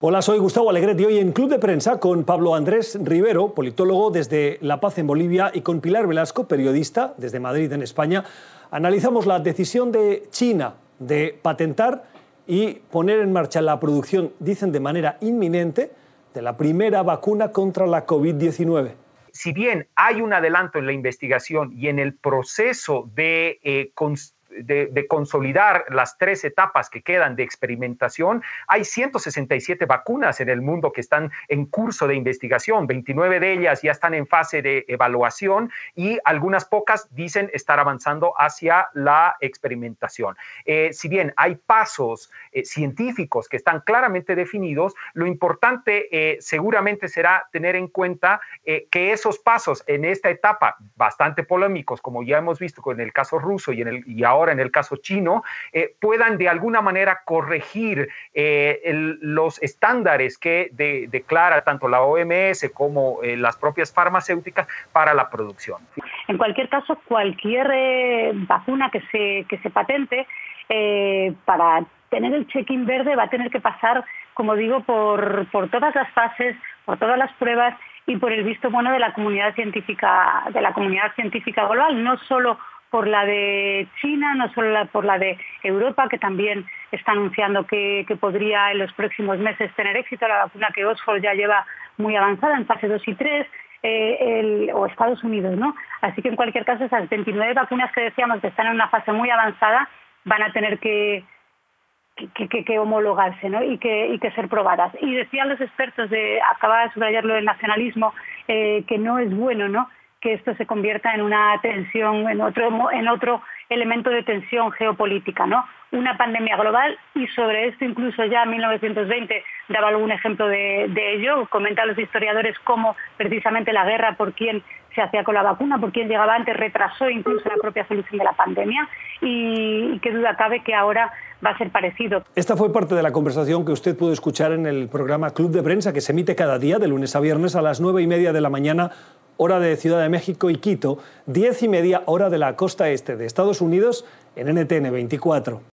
Hola, soy Gustavo Alegret y hoy en Club de Prensa con Pablo Andrés Rivero, politólogo desde La Paz en Bolivia, y con Pilar Velasco, periodista desde Madrid en España, analizamos la decisión de China de patentar y poner en marcha la producción, dicen de manera inminente, de la primera vacuna contra la COVID-19 si bien hay un adelanto en la investigación y en el proceso de eh, de, consolidar las tres etapas que quedan de experimentación, hay 167 vacunas en el mundo que están en curso de investigación, 29 de ellas ya están en fase de evaluación y algunas pocas dicen estar avanzando hacia la experimentación. Eh, si bien hay pasos eh, científicos que están claramente definidos, lo importante eh, seguramente será tener en cuenta que esos pasos en esta etapa bastante polémicos, como ya hemos visto con el caso ruso y, en el, y ahora en el caso chino, eh, puedan de alguna manera corregir eh, los estándares que declara tanto la OMS como eh, las propias farmacéuticas para la producción. En cualquier caso, cualquier vacuna que se, que se patente, para tener el check-in verde va a tener que pasar, como digo, por, por todas las fases, por todas las pruebas y por el visto bueno de la comunidad científica, de la comunidad científica global, no solo por la de China, no solo por la de Europa, que también está anunciando que, podría en los próximos meses tener éxito, la vacuna que Oxford ya lleva muy avanzada en fase 2 y 3, eh, o Estados Unidos, ¿no? Así que en cualquier caso esas 29 vacunas que decíamos que están en una fase muy avanzada van a tener que, que, homologarse ¿no? y, que, y que ser probadas. Y decían los expertos, de, acaba de subrayarlo del nacionalismo, eh, que no es bueno, ¿no? Que esto se convierta en una tensión, en otro, en otro elemento de tensión geopolítica, ¿no? Una pandemia global y sobre esto incluso ya en 1920 daba algún ejemplo de, ello, comenta los historiadores cómo precisamente la guerra por quién se hacía con la vacuna, por quién llegaba antes, retrasó incluso la propia solución de la pandemia y, y qué duda cabe que ahora va a ser parecido. Esta fue parte de la conversación que usted pudo escuchar en el programa Club de Prensa que se emite cada día de lunes a viernes a las nueve y media de la mañana hora de Ciudad de México y Quito, diez y media hora de la costa este de Estados Unidos en NTN 24.